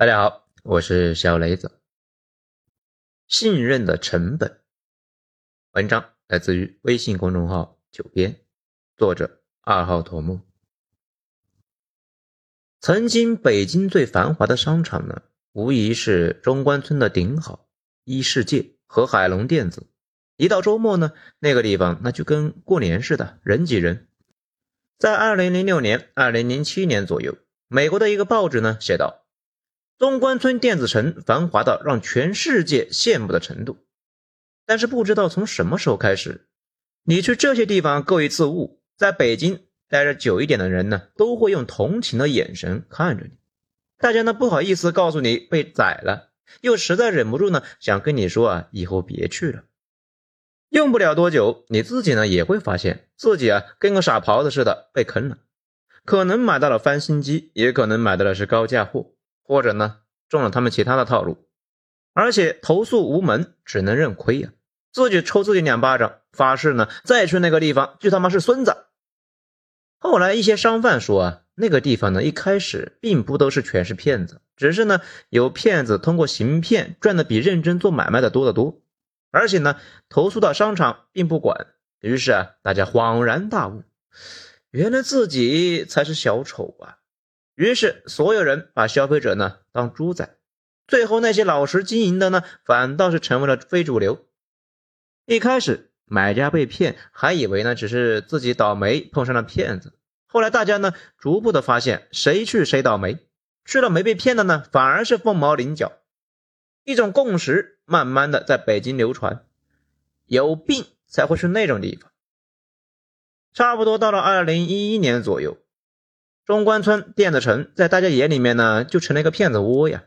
大家好，我是小雷子。信任的成本。文章来自于微信公众号“九编”，作者二号头目。曾经北京最繁华的商场呢，无疑是中关村的顶好一世界和海龙电子。一到周末呢，那个地方那就跟过年似的，人挤人。在二零零六年、二零零七年左右，美国的一个报纸呢写道。中关村电子城繁华到让全世界羡慕的程度，但是不知道从什么时候开始，你去这些地方购一次物，在北京待着久一点的人呢，都会用同情的眼神看着你。大家呢不好意思告诉你被宰了，又实在忍不住呢想跟你说啊，以后别去了。用不了多久，你自己呢也会发现自己啊跟个傻狍子似的被坑了，可能买到了翻新机，也可能买到的是高价货。或者呢，中了他们其他的套路，而且投诉无门，只能认亏呀，自己抽自己两巴掌，发誓呢，再去那个地方就他妈是孙子。后来一些商贩说啊，那个地方呢，一开始并不都是全是骗子，只是呢，有骗子通过行骗赚的比认真做买卖的多得多，而且呢，投诉到商场并不管。于是啊，大家恍然大悟，原来自己才是小丑啊。于是，所有人把消费者呢当猪仔，最后那些老实经营的呢，反倒是成为了非主流。一开始，买家被骗，还以为呢只是自己倒霉碰上了骗子。后来，大家呢逐步的发现，谁去谁倒霉，去了没被骗的呢，反而是凤毛麟角。一种共识慢慢的在北京流传：有病才会去那种地方。差不多到了二零一一年左右。中关村电子城在大家眼里面呢，就成了一个骗子窝呀。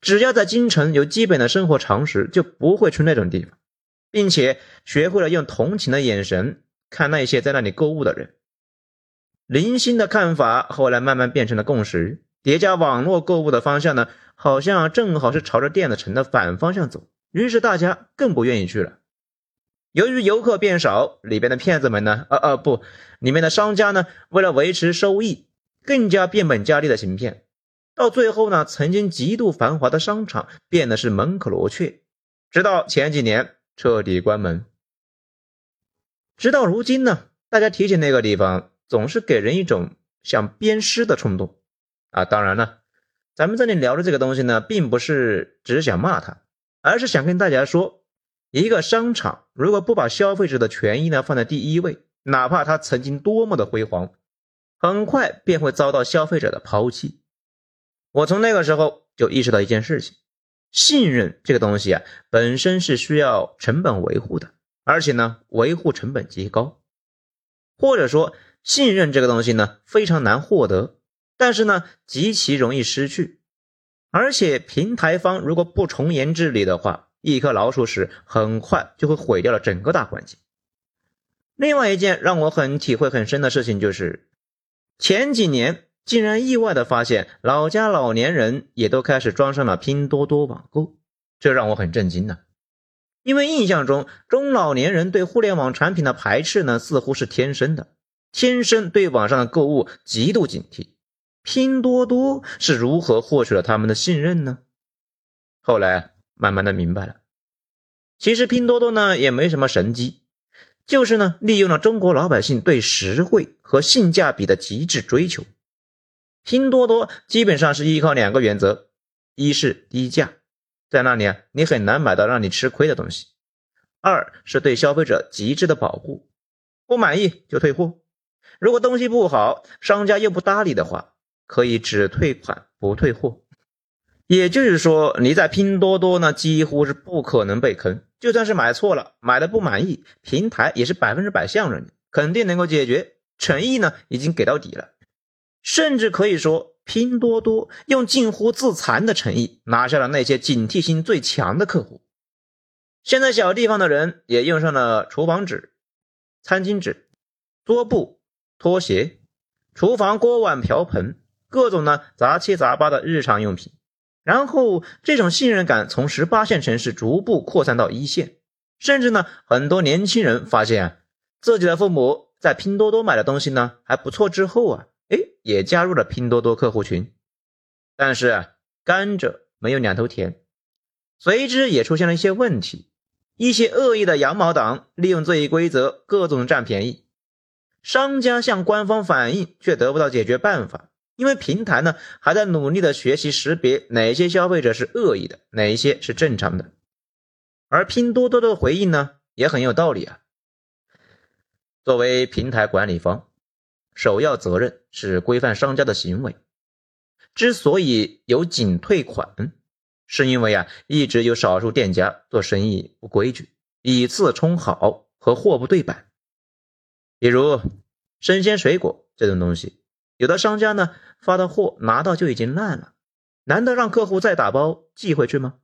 只要在京城有基本的生活常识，就不会去那种地方，并且学会了用同情的眼神看那些在那里购物的人。零星的看法后来慢慢变成了共识，叠加网络购物的方向呢，好像正好是朝着电子城的反方向走，于是大家更不愿意去了。由于游客变少，里边的骗子们呢，呃呃不，里面的商家呢，为了维持收益。更加变本加厉的行骗，到最后呢，曾经极度繁华的商场变得是门可罗雀，直到前几年彻底关门。直到如今呢，大家提起那个地方，总是给人一种想鞭尸的冲动啊！当然了，咱们这里聊的这个东西呢，并不是只想骂他，而是想跟大家说，一个商场如果不把消费者的权益呢放在第一位，哪怕他曾经多么的辉煌。很快便会遭到消费者的抛弃。我从那个时候就意识到一件事情：信任这个东西啊，本身是需要成本维护的，而且呢，维护成本极高。或者说，信任这个东西呢，非常难获得，但是呢，极其容易失去。而且，平台方如果不从严治理的话，一颗老鼠屎很快就会毁掉了整个大环境。另外一件让我很体会很深的事情就是。前几年竟然意外的发现，老家老年人也都开始装上了拼多多网购，这让我很震惊呢。因为印象中中老年人对互联网产品的排斥呢，似乎是天生的，天生对网上的购物极度警惕。拼多多是如何获取了他们的信任呢？后来慢慢的明白了，其实拼多多呢也没什么神机。就是呢，利用了中国老百姓对实惠和性价比的极致追求。拼多多基本上是依靠两个原则：一是低价，在那里啊，你很难买到让你吃亏的东西；二是对消费者极致的保护，不满意就退货。如果东西不好，商家又不搭理的话，可以只退款不退货。也就是说，你在拼多多呢，几乎是不可能被坑。就算是买错了，买的不满意，平台也是百分之百向着你，肯定能够解决。诚意呢，已经给到底了，甚至可以说，拼多多用近乎自残的诚意拿下了那些警惕性最强的客户。现在小地方的人也用上了厨房纸、餐巾纸、桌布、拖鞋、厨房锅碗瓢盆，各种呢杂七杂八的日常用品。然后，这种信任感从十八线城市逐步扩散到一线，甚至呢，很多年轻人发现自己的父母在拼多多买的东西呢还不错，之后啊，哎，也加入了拼多多客户群。但是甘蔗没有两头甜，随之也出现了一些问题。一些恶意的羊毛党利用这一规则，各种占便宜。商家向官方反映，却得不到解决办法，因为平台呢还在努力的学习识别哪些消费者是恶意的，哪一些是正常的。而拼多多的回应呢也很有道理啊。作为平台管理方，首要责任是规范商家的行为。之所以有仅退款，是因为啊一直有少数店家做生意不规矩，以次充好和货不对版。比如生鲜水果这种东西，有的商家呢发的货拿到就已经烂了，难道让客户再打包寄回去吗？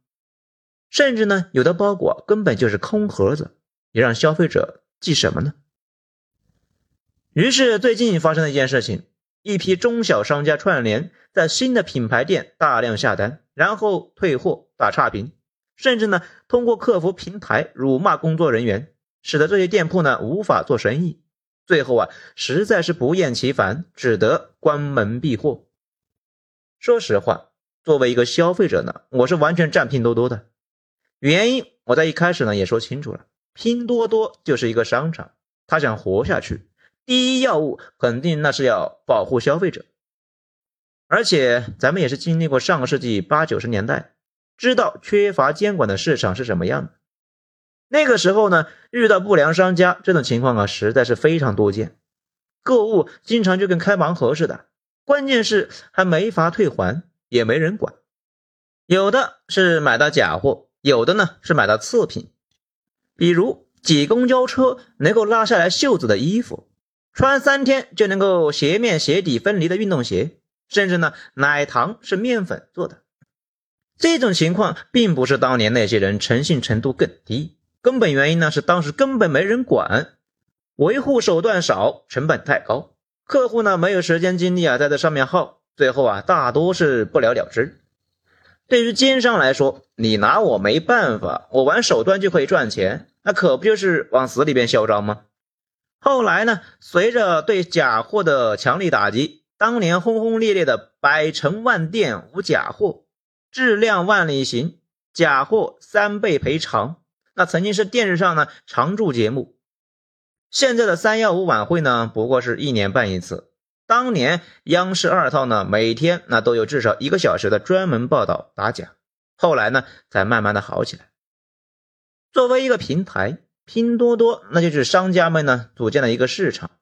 甚至呢有的包裹根本就是空盒子，你让消费者寄什么呢？于是最近发生了一件事情。一批中小商家串联在新的品牌店大量下单，然后退货打差评，甚至呢通过客服平台辱骂工作人员，使得这些店铺呢无法做生意。最后啊实在是不厌其烦，只得关门闭户。说实话，作为一个消费者呢，我是完全站拼多多的。原因我在一开始呢也说清楚了，拼多多就是一个商场，他想活下去。第一要务肯定那是要保护消费者，而且咱们也是经历过上个世纪八九十年代，知道缺乏监管的市场是什么样的。那个时候呢，遇到不良商家这种情况啊，实在是非常多见，购物经常就跟开盲盒似的，关键是还没法退还，也没人管。有的是买到假货，有的呢是买到次品，比如挤公交车能够拉下来袖子的衣服。穿三天就能够鞋面鞋底分离的运动鞋，甚至呢，奶糖是面粉做的。这种情况并不是当年那些人诚信程度更低，根本原因呢是当时根本没人管，维护手段少，成本太高，客户呢没有时间精力啊在这上面耗，最后啊大多是不了了之。对于奸商来说，你拿我没办法，我玩手段就可以赚钱，那可不就是往死里边嚣张吗？后来呢？随着对假货的强力打击，当年轰轰烈烈的“百城万店无假货，质量万里行，假货三倍赔偿”，那曾经是电视上呢常驻节目。现在的三幺五晚会呢，不过是一年办一次。当年央视二套呢，每天那都有至少一个小时的专门报道打假。后来呢，才慢慢的好起来。作为一个平台。拼多多那就是商家们呢组建了一个市场，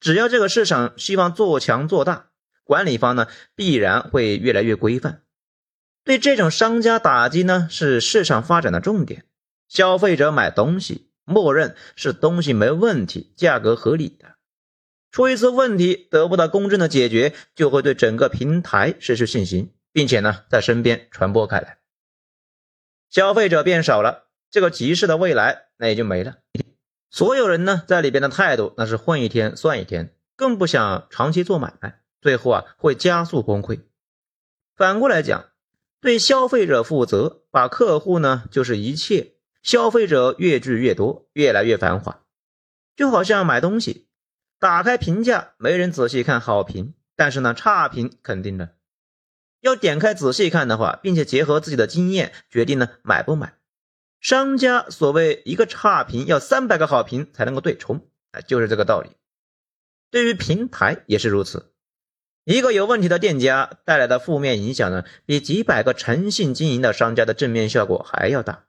只要这个市场希望做强做大，管理方呢必然会越来越规范。对这种商家打击呢是市场发展的重点。消费者买东西，默认是东西没问题，价格合理的。出一次问题得不到公正的解决，就会对整个平台失去信心，并且呢在身边传播开来。消费者变少了。这个集市的未来那也就没了。所有人呢在里边的态度那是混一天算一天，更不想长期做买卖，最后啊会加速崩溃。反过来讲，对消费者负责，把客户呢就是一切，消费者越聚越多，越来越繁华。就好像买东西，打开评价，没人仔细看好评，但是呢差评肯定的，要点开仔细看的话，并且结合自己的经验决定呢买不买。商家所谓一个差评要三百个好评才能够对冲，哎，就是这个道理。对于平台也是如此，一个有问题的店家带来的负面影响呢，比几百个诚信经营的商家的正面效果还要大。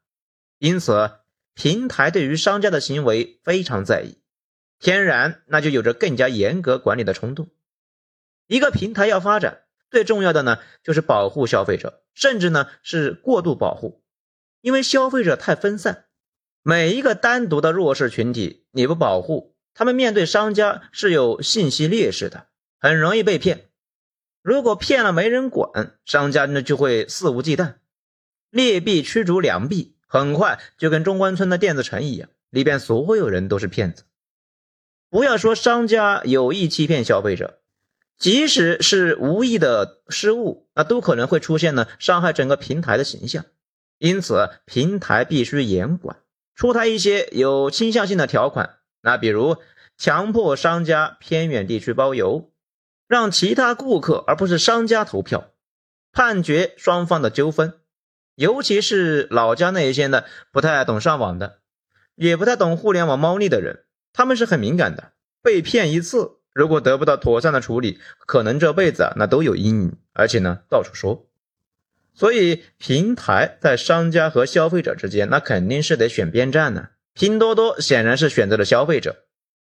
因此，平台对于商家的行为非常在意，天然那就有着更加严格管理的冲动。一个平台要发展，最重要的呢就是保护消费者，甚至呢是过度保护。因为消费者太分散，每一个单独的弱势群体你不保护，他们面对商家是有信息劣势的，很容易被骗。如果骗了没人管，商家呢就会肆无忌惮，劣币驱逐良币，很快就跟中关村的电子城一样，里边所有人都是骗子。不要说商家有意欺骗消费者，即使是无意的失误，那都可能会出现呢伤害整个平台的形象。因此，平台必须严管，出台一些有倾向性的条款。那比如，强迫商家偏远地区包邮，让其他顾客而不是商家投票，判决双方的纠纷，尤其是老家那一些呢不太懂上网的，也不太懂互联网猫腻的人，他们是很敏感的。被骗一次，如果得不到妥善的处理，可能这辈子啊那都有阴影，而且呢到处说。所以平台在商家和消费者之间，那肯定是得选边站呢。拼多多显然是选择了消费者。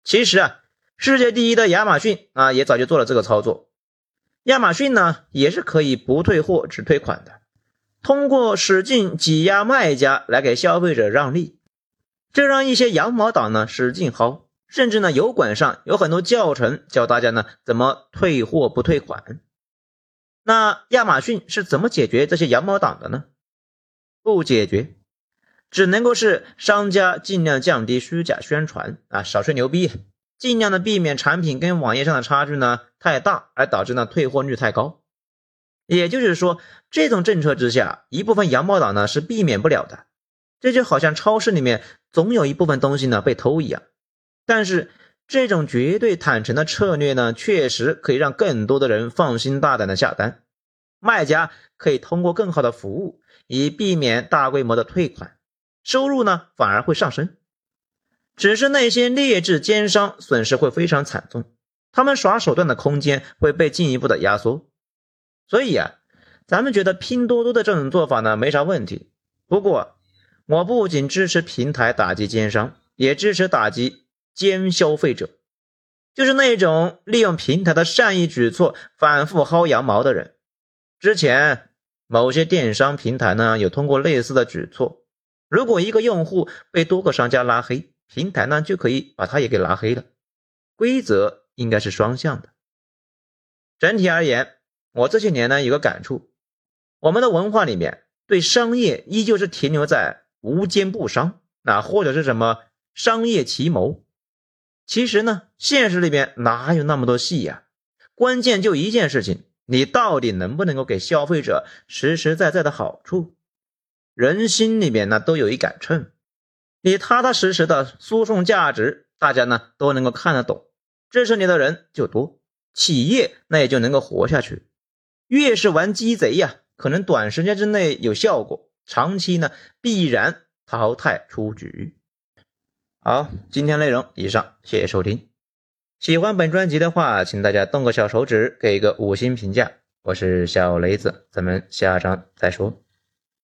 其实啊，世界第一的亚马逊啊，也早就做了这个操作。亚马逊呢，也是可以不退货只退款的，通过使劲挤压卖家来给消费者让利，这让一些羊毛党呢使劲薅，甚至呢油管上有很多教程教大家呢怎么退货不退款。那亚马逊是怎么解决这些羊毛党的呢？不解决，只能够是商家尽量降低虚假宣传啊，少吹牛逼，尽量的避免产品跟网页上的差距呢太大，而导致呢退货率太高。也就是说，这种政策之下，一部分羊毛党呢是避免不了的。这就好像超市里面总有一部分东西呢被偷一样。但是这种绝对坦诚的策略呢，确实可以让更多的人放心大胆的下单。卖家可以通过更好的服务，以避免大规模的退款，收入呢反而会上升。只是那些劣质奸商损失会非常惨重，他们耍手段的空间会被进一步的压缩。所以啊，咱们觉得拼多多的这种做法呢没啥问题。不过，我不仅支持平台打击奸商，也支持打击奸消费者，就是那种利用平台的善意举措反复薅羊毛的人。之前某些电商平台呢有通过类似的举措，如果一个用户被多个商家拉黑，平台呢就可以把他也给拉黑了。规则应该是双向的。整体而言，我这些年呢有个感触，我们的文化里面对商业依旧是停留在无奸不商，那或者是什么商业奇谋。其实呢，现实里边哪有那么多戏呀？关键就一件事情。你到底能不能够给消费者实实在在的好处？人心里面呢都有一杆秤，你踏踏实实的输送价值，大家呢都能够看得懂，支持你的人就多，企业那也就能够活下去。越是玩鸡贼呀，可能短时间之内有效果，长期呢必然淘汰出局。好，今天内容以上，谢谢收听。喜欢本专辑的话，请大家动个小手指，给一个五星评价。我是小雷子，咱们下章再说。